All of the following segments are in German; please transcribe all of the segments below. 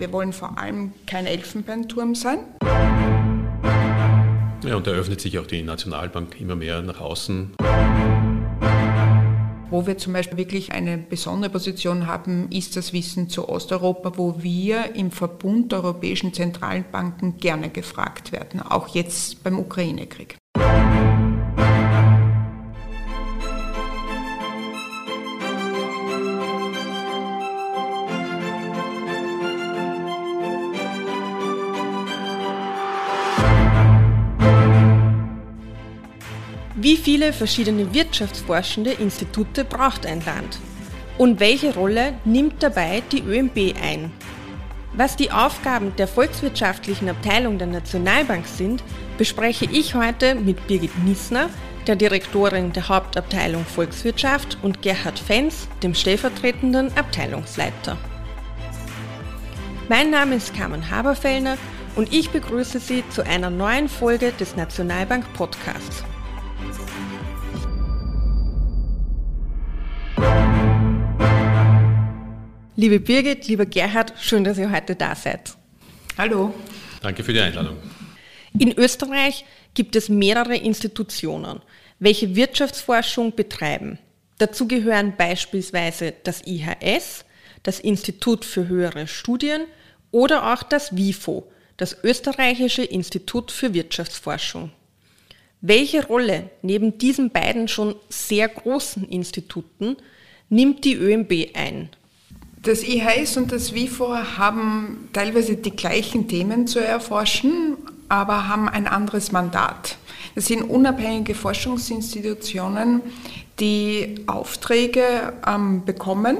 Wir wollen vor allem kein Elfenbeinturm sein. Ja, und da öffnet sich auch die Nationalbank immer mehr nach außen. Wo wir zum Beispiel wirklich eine besondere Position haben, ist das Wissen zu Osteuropa, wo wir im Verbund der europäischen Zentralbanken gerne gefragt werden, auch jetzt beim Ukraine-Krieg. Wie viele verschiedene wirtschaftsforschende Institute braucht ein Land? Und welche Rolle nimmt dabei die ÖMB ein? Was die Aufgaben der volkswirtschaftlichen Abteilung der Nationalbank sind, bespreche ich heute mit Birgit Nissner, der Direktorin der Hauptabteilung Volkswirtschaft, und Gerhard Fenz, dem stellvertretenden Abteilungsleiter. Mein Name ist Carmen Haberfellner und ich begrüße Sie zu einer neuen Folge des Nationalbank Podcasts. Liebe Birgit, lieber Gerhard, schön, dass ihr heute da seid. Hallo. Danke für die Einladung. In Österreich gibt es mehrere Institutionen, welche Wirtschaftsforschung betreiben. Dazu gehören beispielsweise das IHS, das Institut für höhere Studien oder auch das WIFO, das Österreichische Institut für Wirtschaftsforschung. Welche Rolle neben diesen beiden schon sehr großen Instituten nimmt die ÖMB ein? Das IHS und das WIFO haben teilweise die gleichen Themen zu erforschen, aber haben ein anderes Mandat. Das sind unabhängige Forschungsinstitutionen, die Aufträge ähm, bekommen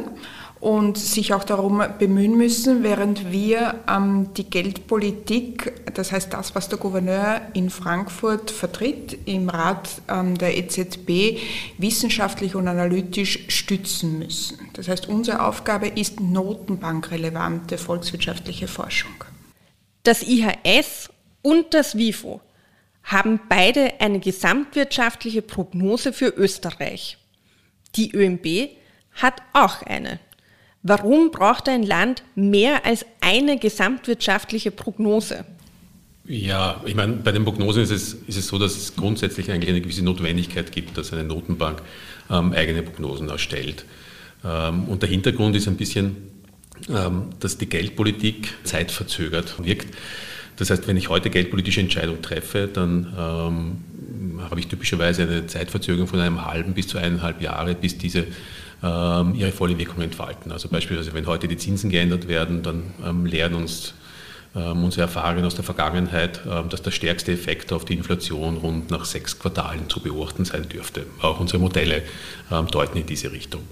und sich auch darum bemühen müssen, während wir ähm, die Geldpolitik, das heißt das, was der Gouverneur in Frankfurt vertritt, im Rat ähm, der EZB wissenschaftlich und analytisch stützen müssen. Das heißt, unsere Aufgabe ist notenbankrelevante volkswirtschaftliche Forschung. Das IHS und das WIFO haben beide eine gesamtwirtschaftliche Prognose für Österreich. Die ÖMB hat auch eine. Warum braucht ein Land mehr als eine gesamtwirtschaftliche Prognose? Ja, ich meine, bei den Prognosen ist es, ist es so, dass es grundsätzlich eigentlich eine gewisse Notwendigkeit gibt, dass eine Notenbank ähm, eigene Prognosen erstellt. Ähm, und der Hintergrund ist ein bisschen, ähm, dass die Geldpolitik zeitverzögert wirkt. Das heißt, wenn ich heute geldpolitische Entscheidung treffe, dann ähm, habe ich typischerweise eine Zeitverzögerung von einem halben bis zu eineinhalb Jahre, bis diese ihre volle Wirkung entfalten. Also beispielsweise, wenn heute die Zinsen geändert werden, dann ähm, lehren uns ähm, unsere Erfahrungen aus der Vergangenheit, dass der stärkste Effekt auf die Inflation rund nach sechs Quartalen zu beobachten sein dürfte. Auch unsere Modelle deuten in diese Richtung.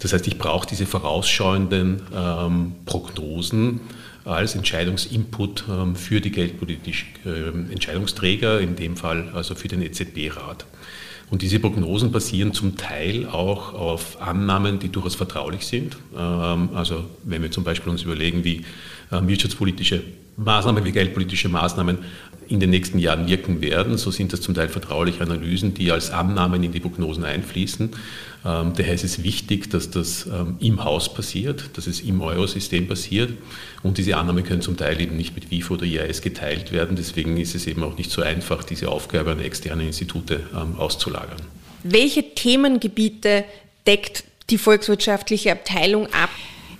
Das heißt, ich brauche diese vorausschauenden Prognosen als Entscheidungsinput für die geldpolitischen Entscheidungsträger, in dem Fall also für den EZB-Rat. Und diese Prognosen basieren zum Teil auch auf Annahmen, die durchaus vertraulich sind. Ähm, also wenn wir zum Beispiel uns überlegen, wie äh, wirtschaftspolitische Maßnahmen, wie geldpolitische Maßnahmen in den nächsten Jahren wirken werden. So sind das zum Teil vertrauliche Analysen, die als Annahmen in die Prognosen einfließen. Ähm, daher ist es wichtig, dass das ähm, im Haus passiert, dass es im Eurosystem passiert. Und diese Annahmen können zum Teil eben nicht mit WIFO oder IAS geteilt werden. Deswegen ist es eben auch nicht so einfach, diese Aufgabe an externe Institute ähm, auszulagern. Welche Themengebiete deckt die volkswirtschaftliche Abteilung ab?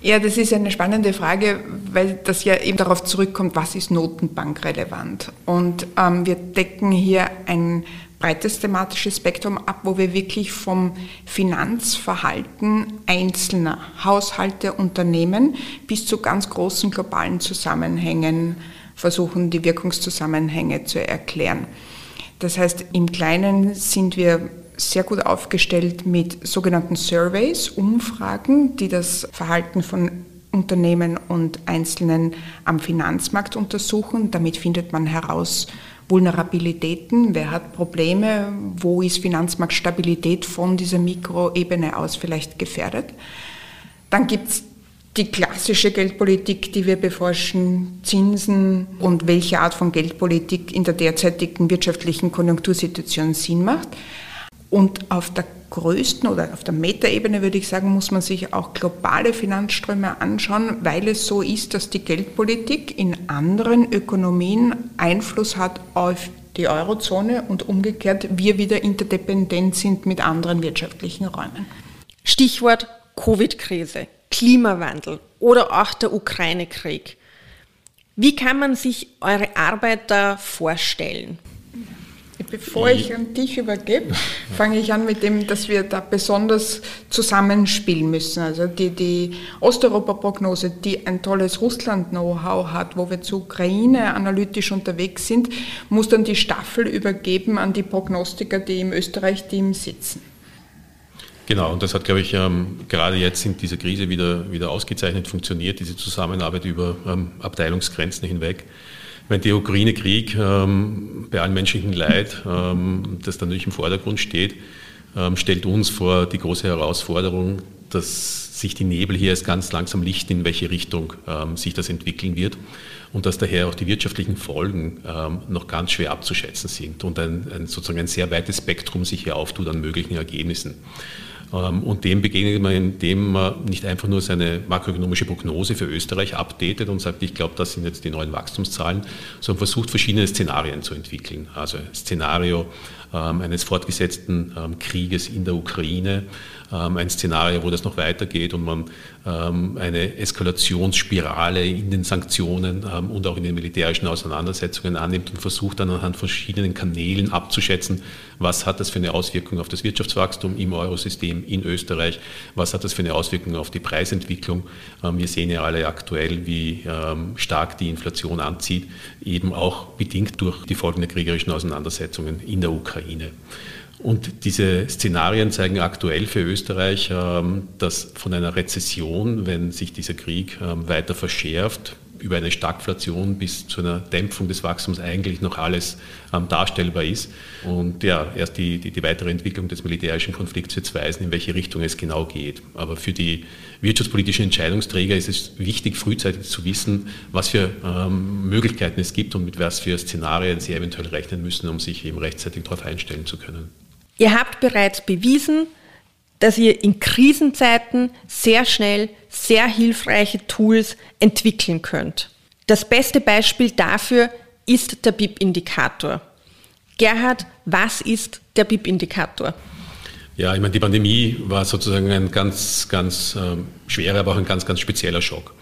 Ja, das ist eine spannende Frage, weil das ja eben darauf zurückkommt, was ist notenbankrelevant. Und ähm, wir decken hier ein breites thematisches Spektrum ab, wo wir wirklich vom Finanzverhalten einzelner Haushalte, Unternehmen bis zu ganz großen globalen Zusammenhängen versuchen, die Wirkungszusammenhänge zu erklären. Das heißt, im Kleinen sind wir sehr gut aufgestellt mit sogenannten Surveys, Umfragen, die das Verhalten von Unternehmen und Einzelnen am Finanzmarkt untersuchen. Damit findet man heraus Vulnerabilitäten, wer hat Probleme, wo ist Finanzmarktstabilität von dieser Mikroebene aus vielleicht gefährdet. Dann gibt es die klassische Geldpolitik, die wir beforschen, Zinsen und welche Art von Geldpolitik in der derzeitigen wirtschaftlichen Konjunktursituation Sinn macht. Und auf der größten oder auf der Metaebene würde ich sagen, muss man sich auch globale Finanzströme anschauen, weil es so ist, dass die Geldpolitik in anderen Ökonomien Einfluss hat auf die Eurozone und umgekehrt wir wieder interdependent sind mit anderen wirtschaftlichen Räumen. Stichwort Covid-Krise, Klimawandel oder auch der Ukraine-Krieg. Wie kann man sich eure Arbeit da vorstellen? Bevor ich an dich übergebe, fange ich an mit dem, dass wir da besonders zusammenspielen müssen. Also die, die Osteuropa-Prognose, die ein tolles Russland-Know-how hat, wo wir zur Ukraine analytisch unterwegs sind, muss dann die Staffel übergeben an die Prognostiker, die im Österreich-Team sitzen. Genau, und das hat, glaube ich, ähm, gerade jetzt in dieser Krise wieder, wieder ausgezeichnet funktioniert, diese Zusammenarbeit über ähm, Abteilungsgrenzen hinweg. Wenn der Ukraine-Krieg ähm, bei allem menschlichen Leid, ähm, das da natürlich im Vordergrund steht, ähm, stellt uns vor die große Herausforderung, dass sich die Nebel hier erst ganz langsam lichten, in welche Richtung ähm, sich das entwickeln wird und dass daher auch die wirtschaftlichen Folgen ähm, noch ganz schwer abzuschätzen sind und ein, ein, sozusagen ein sehr weites Spektrum sich hier auftut an möglichen Ergebnissen. Ähm, und dem begegnet man, indem man nicht einfach nur seine makroökonomische Prognose für Österreich updatet und sagt, ich glaube, das sind jetzt die neuen Wachstumszahlen, sondern versucht, verschiedene Szenarien zu entwickeln. Also Szenario eines fortgesetzten ähm, Krieges in der Ukraine, ein Szenario, wo das noch weitergeht und man eine Eskalationsspirale in den Sanktionen und auch in den militärischen Auseinandersetzungen annimmt und versucht dann anhand verschiedenen Kanälen abzuschätzen, was hat das für eine Auswirkung auf das Wirtschaftswachstum im Eurosystem in Österreich, was hat das für eine Auswirkung auf die Preisentwicklung. Wir sehen ja alle aktuell, wie stark die Inflation anzieht, eben auch bedingt durch die Folgen der kriegerischen Auseinandersetzungen in der Ukraine. Ukraine. Und diese Szenarien zeigen aktuell für Österreich, ähm, dass von einer Rezession, wenn sich dieser Krieg ähm, weiter verschärft, über eine Stagflation bis zu einer Dämpfung des Wachstums eigentlich noch alles ähm, darstellbar ist. Und ja, erst die, die, die, weitere Entwicklung des militärischen Konflikts wird weisen, in welche Richtung es genau geht. Aber für die wirtschaftspolitischen Entscheidungsträger ist es wichtig, frühzeitig zu wissen, was für ähm, Möglichkeiten es gibt und mit was für Szenarien sie eventuell rechnen müssen, um sich eben rechtzeitig darauf einstellen zu können. Ihr habt bereits bewiesen, dass ihr in Krisenzeiten sehr schnell sehr hilfreiche Tools entwickeln könnt. Das beste Beispiel dafür ist der BIP-Indikator. Gerhard, was ist der BIP-Indikator? Ja, ich meine, die Pandemie war sozusagen ein ganz, ganz äh, schwerer, aber auch ein ganz, ganz spezieller Schock.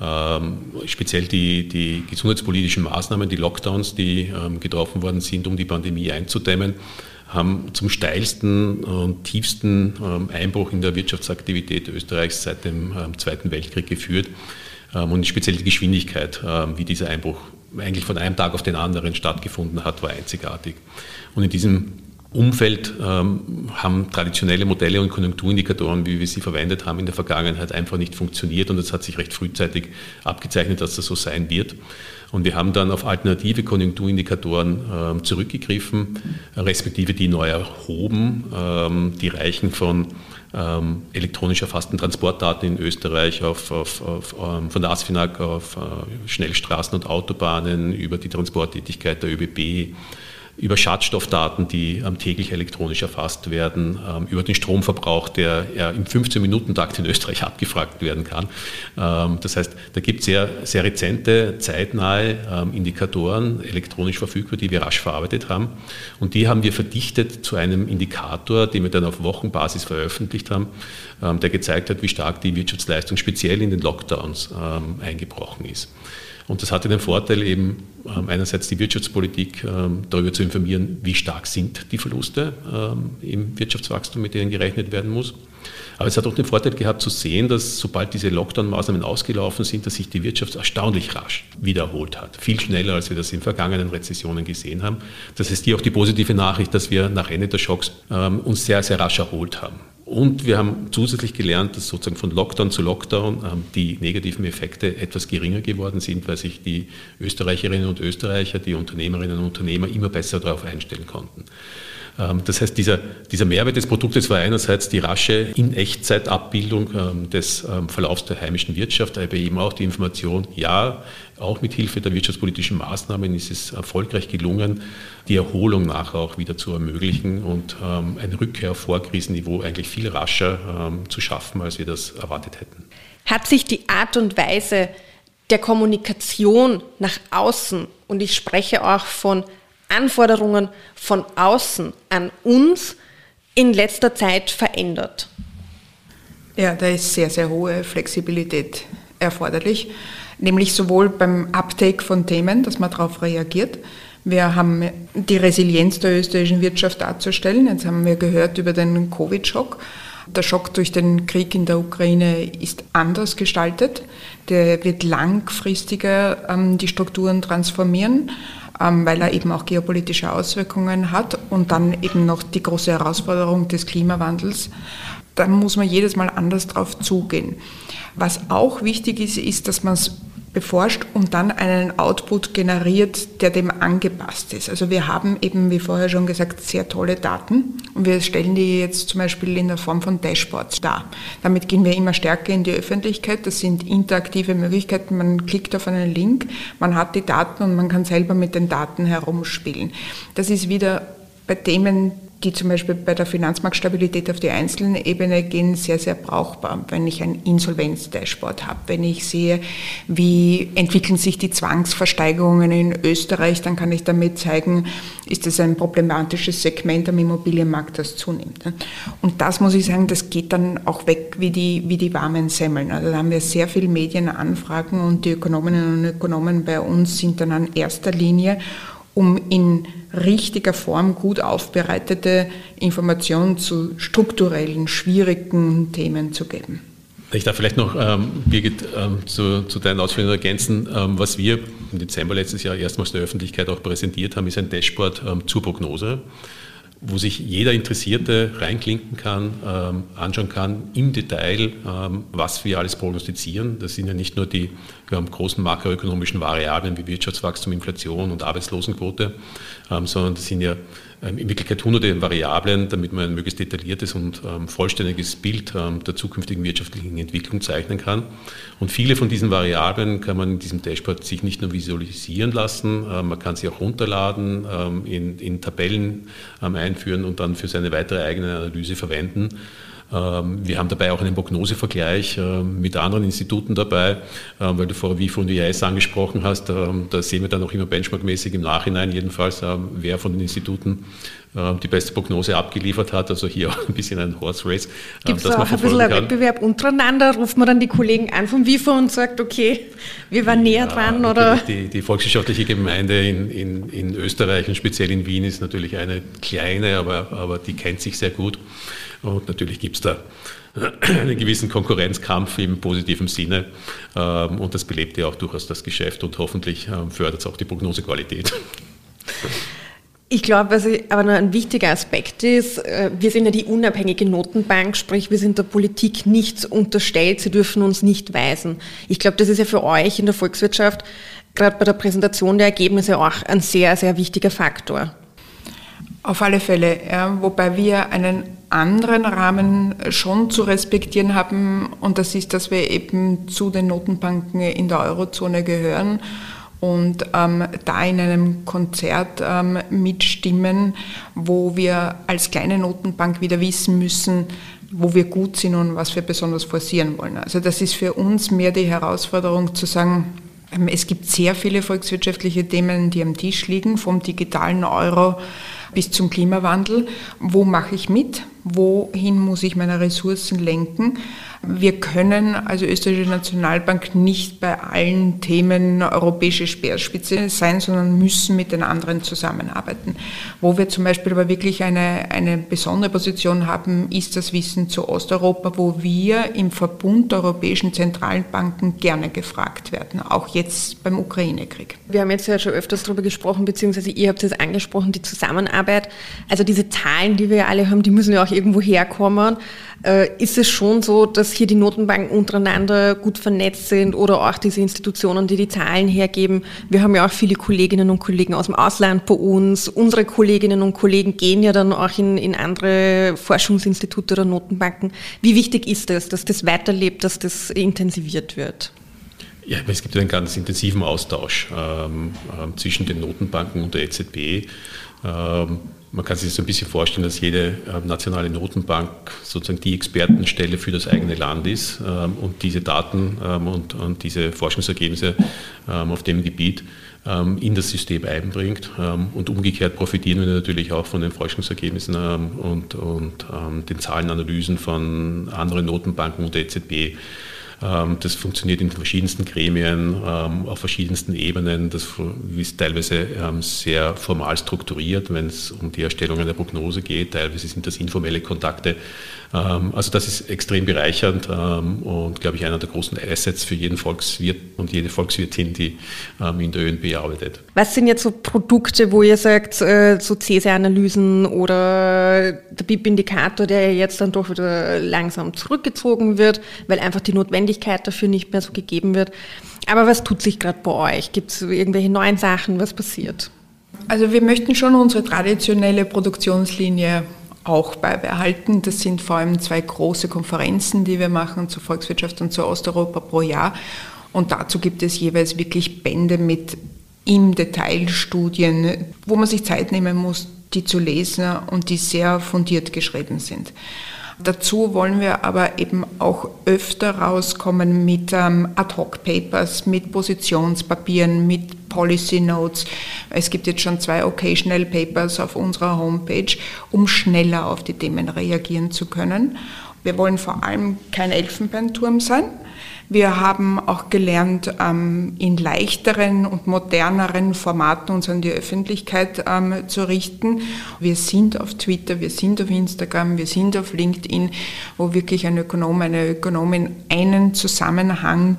Ähm, speziell die, die gesundheitspolitischen Maßnahmen, die Lockdowns, die ähm, getroffen worden sind, um die Pandemie einzudämmen, haben zum steilsten und tiefsten ähm, Einbruch in der Wirtschaftsaktivität Österreichs seit dem ähm, Zweiten Weltkrieg geführt. Ähm, und speziell die Geschwindigkeit, wie dieser Einbruch eigentlich von einem Tag auf den anderen stattgefunden hat, war einzigartig. Und in diesem Umfeld haben traditionelle Modelle und Konjunkturindikatoren, wie wir sie verwendet haben in der Vergangenheit, einfach nicht funktioniert und es hat sich recht frühzeitig abgezeichnet, dass das so sein wird. Und wir haben dann auf alternative Konjunkturindikatoren ähm, zurückgegriffen, respektive die neu erhoben. Ähm, die reichen von ähm, elektronisch erfassten Transportdaten in Österreich auf, auf, auf, von der ASFINAG auf äh, Schnellstraßen und Autobahnen über die Transporttätigkeit der ÖBB über Schadstoffdaten, die ähm, täglich elektronisch erfasst werden, ähm, über den Stromverbrauch, der im 15-Minuten-Takt in Österreich abgefragt werden kann. Ähm, das heißt, da gibt es sehr, sehr rezente, zeitnahe Indikatoren elektronisch verfügbar, die wir rasch verarbeitet haben. Und die haben wir verdichtet zu einem Indikator, den wir dann auf Wochenbasis veröffentlicht haben, der gezeigt hat, wie stark die Wirtschaftsleistung speziell in den Lockdowns eingebrochen ist. Und das hatte den Vorteil eben ähm, einerseits die Wirtschaftspolitik ähm, darüber zu informieren, wie stark sind die Verluste ähm, im Wirtschaftswachstum, mit denen gerechnet werden muss. Aber es hat auch den Vorteil gehabt zu sehen, dass sobald diese Lockdown-Maßnahmen ausgelaufen sind, dass sich die Wirtschaft erstaunlich rasch wiederholt hat. Viel schneller, als wir das in vergangenen Rezessionen gesehen haben. Das ist hier auch die positive Nachricht, dass wir nach Ende der Schocks uns sehr, sehr rasch erholt haben. Und wir haben zusätzlich gelernt, dass sozusagen von Lockdown zu Lockdown ähm, die negativen Effekte etwas geringer geworden sind, weil sich die Österreicherinnen und Österreicher, die Unternehmerinnen und Unternehmer immer besser darauf einstellen konnten. Ähm, das heißt, dieser, dieser Mehrwert des Produktes war einerseits die rasche In-Echtzeit-Abbildung ähm, des ähm, Verlaufs der heimischen Wirtschaft, aber eben auch die Information, ja, auch mit Hilfe der wirtschaftspolitischen Maßnahmen ist es erfolgreich gelungen, die Erholung nachher auch wieder zu ermöglichen und eine Rückkehr auf Vorkrisenniveau eigentlich viel rascher zu schaffen, als wir das erwartet hätten. Hat sich die Art und Weise der Kommunikation nach außen, und ich spreche auch von Anforderungen von außen an uns in letzter Zeit verändert? Ja, da ist sehr, sehr hohe Flexibilität erforderlich, nämlich sowohl beim Uptake von Themen, dass man darauf reagiert. Wir haben die Resilienz der österreichischen Wirtschaft darzustellen. Jetzt haben wir gehört über den Covid-Schock. Der Schock durch den Krieg in der Ukraine ist anders gestaltet. Der wird langfristiger ähm, die Strukturen transformieren. Ähm, weil er eben auch geopolitische Auswirkungen hat und dann eben noch die große Herausforderung des Klimawandels. Da muss man jedes Mal anders drauf zugehen. Was auch wichtig ist, ist, dass man es beforscht und dann einen Output generiert, der dem angepasst ist. Also wir haben eben, wie vorher schon gesagt, sehr tolle Daten und wir stellen die jetzt zum Beispiel in der Form von Dashboards dar. Damit gehen wir immer stärker in die Öffentlichkeit. Das sind interaktive Möglichkeiten. Man klickt auf einen Link, man hat die Daten und man kann selber mit den Daten herumspielen. Das ist wieder bei Themen, die zum Beispiel bei der Finanzmarktstabilität auf die einzelnen Ebene gehen, sehr, sehr brauchbar. Wenn ich ein Insolvenz-Dashboard habe, wenn ich sehe, wie entwickeln sich die Zwangsversteigerungen in Österreich, dann kann ich damit zeigen, ist das ein problematisches Segment am Immobilienmarkt, das zunimmt. Und das muss ich sagen, das geht dann auch weg wie die, wie die warmen Semmeln. Also da haben wir sehr viele Medienanfragen und die Ökonominnen und Ökonomen bei uns sind dann an erster Linie um in richtiger Form gut aufbereitete Informationen zu strukturellen, schwierigen Themen zu geben. Ich darf vielleicht noch, ähm, Birgit, ähm, zu, zu, deinen Ausführungen ergänzen. Ähm, was wir im Dezember letztes Jahr erstmals der Öffentlichkeit auch präsentiert haben, ist ein Dashboard zur Prognose wo sich jeder Interessierte reinklinken kann, ähm, anschauen kann im Detail, ähm, was wir alles prognostizieren. Das sind ja nicht nur die ähm, großen makroökonomischen Variablen wie Wirtschaftswachstum, Inflation und Arbeitslosenquote, ähm, sondern das sind ja in Wirklichkeit hunderte Variablen, damit man ein möglichst detailliertes und ähm, vollständiges Bild ähm, der zukünftigen wirtschaftlichen Entwicklung zeichnen kann. Und viele von diesen Variablen kann man in diesem Dashboard sich nicht nur visualisieren lassen, man kann sie auch runterladen, in, in Tabellen einführen und dann für seine weitere eigene Analyse verwenden. Ähm, wir haben dabei auch einen Prognosevergleich ähm, mit anderen Instituten dabei, ähm, weil du vorher wie von IIS angesprochen hast. Da sehen wir dann auch immer benchmarkmäßig im Nachhinein jedenfalls, wer von den Instituten die beste Prognose abgeliefert hat. Also hier auch ein bisschen ein Horse Race. Gibt es auch ein bisschen einen Wettbewerb untereinander? Ruft man dann die Kollegen an vom WIFO und sagt, okay, wir waren näher ja, dran? Oder? Die, die, volkswirtschaftliche Gemeinde in, in, in Österreich und speziell in Wien ist natürlich eine kleine, aber, aber die kennt sich sehr gut. Und natürlich gibt es da einen gewissen Konkurrenzkampf im positiven Sinne. Ähm, und das belebt ja auch durchaus das Geschäft und hoffentlich ähm, fördert es auch die Prognosequalität. Ich glaube, was aber noch ein wichtiger Aspekt ist, äh, wir sind ja die unabhängige Notenbank, sprich wir sind der Politik nichts unterstellt, sie dürfen uns nicht weisen. Ich glaube, das ist ja für euch in der Volkswirtschaft gerade bei der Präsentation der Ergebnisse auch ein sehr, sehr wichtiger Faktor. Auf alle Fälle, ja, wobei wir einen anderen Rahmen schon zu respektieren haben und das ist, dass wir eben zu den Notenbanken in der Eurozone gehören und ähm, da in einem Konzert ähm, mitstimmen, wo wir als kleine Notenbank wieder wissen müssen, wo wir gut sind und was wir besonders forcieren wollen. Also das ist für uns mehr die Herausforderung zu sagen, ähm, es gibt sehr viele volkswirtschaftliche Themen, die am Tisch liegen, vom digitalen Euro bis zum Klimawandel. Wo mache ich mit? Wohin muss ich meine Ressourcen lenken? Wir können als österreichische Nationalbank nicht bei allen Themen europäische Speerspitze sein, sondern müssen mit den anderen zusammenarbeiten. Wo wir zum Beispiel aber wirklich eine, eine besondere Position haben, ist das Wissen zu Osteuropa, wo wir im Verbund der europäischen zentralen Banken gerne gefragt werden, auch jetzt beim Ukraine-Krieg. Wir haben jetzt ja schon öfters darüber gesprochen, beziehungsweise ihr habt es angesprochen, die Zusammenarbeit. Also diese Zahlen, die wir ja alle haben, die müssen ja auch irgendwo herkommen. Äh, ist es schon so, dass hier die Notenbanken untereinander gut vernetzt sind oder auch diese Institutionen, die die Zahlen hergeben? Wir haben ja auch viele Kolleginnen und Kollegen aus dem Ausland bei uns. Unsere Kolleginnen und Kollegen gehen ja dann auch in, in andere Forschungsinstitute oder Notenbanken. Wie wichtig ist es, dass das weiterlebt, dass das intensiviert wird? Ja, es gibt einen ganz intensiven Austausch ähm, äh, zwischen den Notenbanken und der EZB. Ähm, man kann sich so ein bisschen vorstellen, dass jede äh, nationale Notenbank sozusagen die Expertenstelle für das eigene Land ist ähm, und diese Daten ähm, und, und, diese Forschungsergebnisse ähm, auf dem Gebiet ähm, in das System einbringt. und umgekehrt profitieren wir natürlich auch von den Forschungsergebnissen und, und den Zahlenanalysen von anderen Notenbanken und der EZB. Ähm, das funktioniert in verschiedensten Gremien, ähm, auf verschiedensten Ebenen. Das ist teilweise ähm, sehr formal strukturiert, wenn es um die Erstellung einer Prognose geht. Teilweise sind das informelle Kontakte. Also das ist extrem bereichernd und, glaube ich, einer der großen Assets für jeden Volkswirt und jede Volkswirtin, die in der ÖNB arbeitet. Was sind jetzt so Produkte, wo ihr sagt, äh, so CSR-Analysen oder der BIP-Indikator, der jetzt dann doch wieder langsam zurückgezogen wird, weil einfach die Notwendigkeit Notwendigkeit dafür nicht mehr so gegeben wird. Aber was tut sich gerade bei euch? Gibt es irgendwelche neuen Sachen? Was passiert? Also wir möchten schon unsere traditionelle Produktionslinie auch beibehalten. Das sind vor allem zwei große Konferenzen, die wir machen zur Volkswirtschaft und zur Osteuropa pro Jahr. Und dazu gibt es jeweils wirklich Bände mit im Detail Studien, wo man sich Zeit nehmen muss, die zu lesen und die sehr fundiert geschrieben sind. Dazu wollen wir aber eben auch öfter rauskommen mit ähm, Ad-Hoc-Papers, mit Positionspapieren, mit Policy Notes. Es gibt jetzt schon zwei Occasional Papers auf unserer Homepage, um schneller auf die Themen reagieren zu können. Wir wollen vor allem kein Elfenbeinturm sein. Wir haben auch gelernt, ähm, in leichteren und moderneren Formaten uns an die Öffentlichkeit ähm, zu richten. Wir sind auf Twitter, wir sind auf Instagram, wir sind auf LinkedIn, wo wirklich ein Ökonom, eine Ökonomin einen Zusammenhang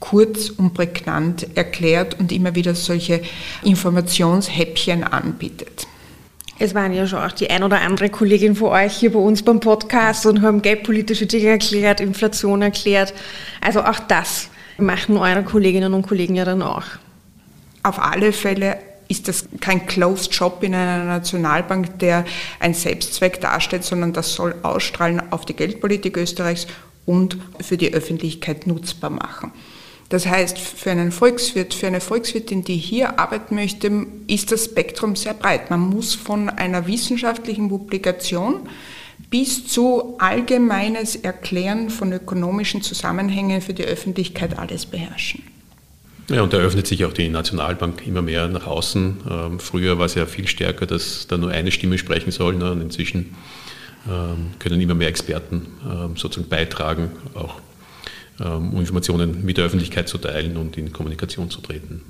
kurz und prägnant erklärt und immer wieder solche Informationshäppchen anbietet. Es waren ja schon auch die ein oder andere Kollegin von euch hier bei uns beim Podcast und haben geldpolitische Dinge erklärt, Inflation erklärt. Also auch das machen eure Kolleginnen und Kollegen ja dann auch. Auf alle Fälle ist das kein Closed Shop in einer Nationalbank, der ein Selbstzweck darstellt, sondern das soll ausstrahlen auf die Geldpolitik Österreichs und für die Öffentlichkeit nutzbar machen. Das heißt, für einen Volkswirt, für eine Volkswirtin, die hier arbeiten möchte, ist das Spektrum sehr breit. Man muss von einer wissenschaftlichen Publikation bis zu allgemeines Erklären von ökonomischen Zusammenhängen für die Öffentlichkeit alles beherrschen. Ja, und da öffnet sich auch die Nationalbank immer mehr nach außen. Ähm, früher war es ja viel stärker, dass da nur eine Stimme sprechen soll. Ne? Und inzwischen ähm, können immer mehr Experten ähm, sozusagen beitragen, auch um Informationen mit der Öffentlichkeit zu teilen und in Kommunikation zu treten.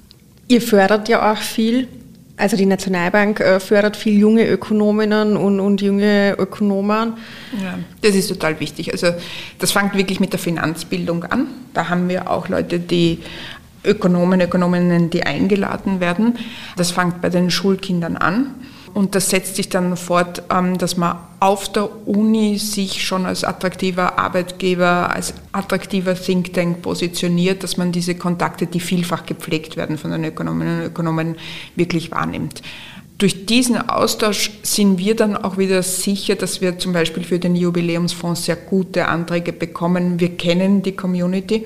Ihr fördert ja auch viel, also die Nationalbank äh, fördert viel junge Ökonominnen und, und junge Ökonomen. Ja, das ist total wichtig. Also das fängt wirklich mit der Finanzbildung an. Da haben wir auch Leute, die Ökonomen, Ökonominnen, die eingeladen werden. Das fängt bei den Schulkindern an. Und das setzt sich dann fort, ähm, dass man auf der Uni sich schon als attraktiver Arbeitgeber, als attraktiver Think Tank positioniert, dass man diese Kontakte, die vielfach gepflegt werden von den Ökonominnen und Ökonomen, wirklich wahrnimmt. Durch diesen Austausch sind wir dann auch wieder sicher, dass wir zum Beispiel für den Jubiläumsfonds sehr gute Anträge bekommen. Wir kennen die Community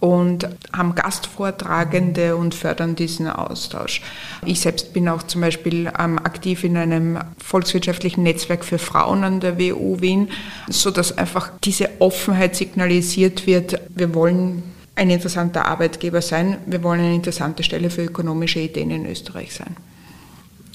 und haben Gastvortragende und fördern diesen Austausch. Ich selbst bin auch zum Beispiel ähm, aktiv in einem volkswirtschaftlichen Netzwerk für Frauen an der WU Wien, sodass einfach diese Offenheit signalisiert wird, wir wollen ein interessanter Arbeitgeber sein, wir wollen eine interessante Stelle für ökonomische Ideen in Österreich sein.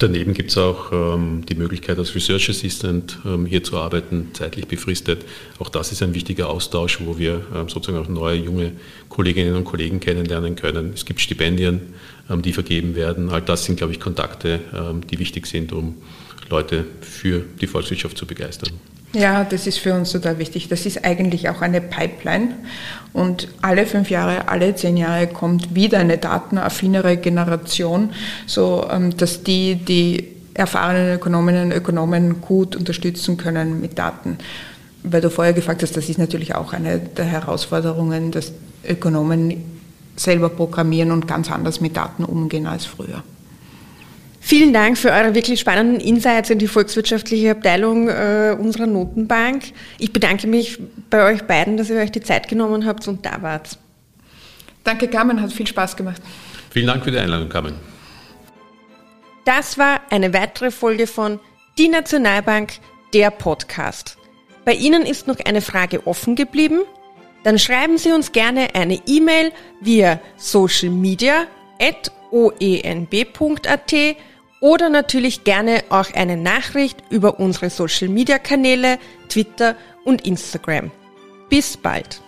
Daneben gibt es auch ähm, die Möglichkeit, als Research Assistant ähm, hier zu arbeiten, zeitlich befristet. Auch das ist ein wichtiger Austausch, wo wir ähm, sozusagen auch neue junge Kolleginnen und Kollegen kennenlernen können. Es gibt Stipendien, ähm, die vergeben werden. All das sind, glaube ich, Kontakte, ähm, die wichtig sind, um Leute für die Volkswirtschaft zu begeistern. Ja, das ist für uns total wichtig. Das ist eigentlich auch eine Pipeline. Und alle fünf Jahre, alle zehn Jahre kommt wieder eine datenaffinere Generation, so ähm, dass die, die erfahrenen Ökonominnen und Ökonomen gut unterstützen können mit Daten. weil du vorher gefragt hast, das ist natürlich auch eine der Herausforderungen, dass Ökonomen selber programmieren und ganz anders mit Daten umgehen als früher. Vielen Dank für eure wirklich spannenden Insights in die volkswirtschaftliche Abteilung äh, unserer Notenbank. Ich bedanke mich bei euch beiden, dass ihr euch die Zeit genommen habt und da wart. Danke, Carmen, hat viel Spaß gemacht. Vielen Dank für die Einladung, Carmen. Das war eine weitere Folge von Die Nationalbank, der Podcast. Bei Ihnen ist noch eine Frage offen geblieben? Dann schreiben Sie uns gerne eine E-Mail via socialmedia.oenb.at oder natürlich gerne auch eine Nachricht über unsere Social Media Kanäle, Twitter und Instagram. Bis bald.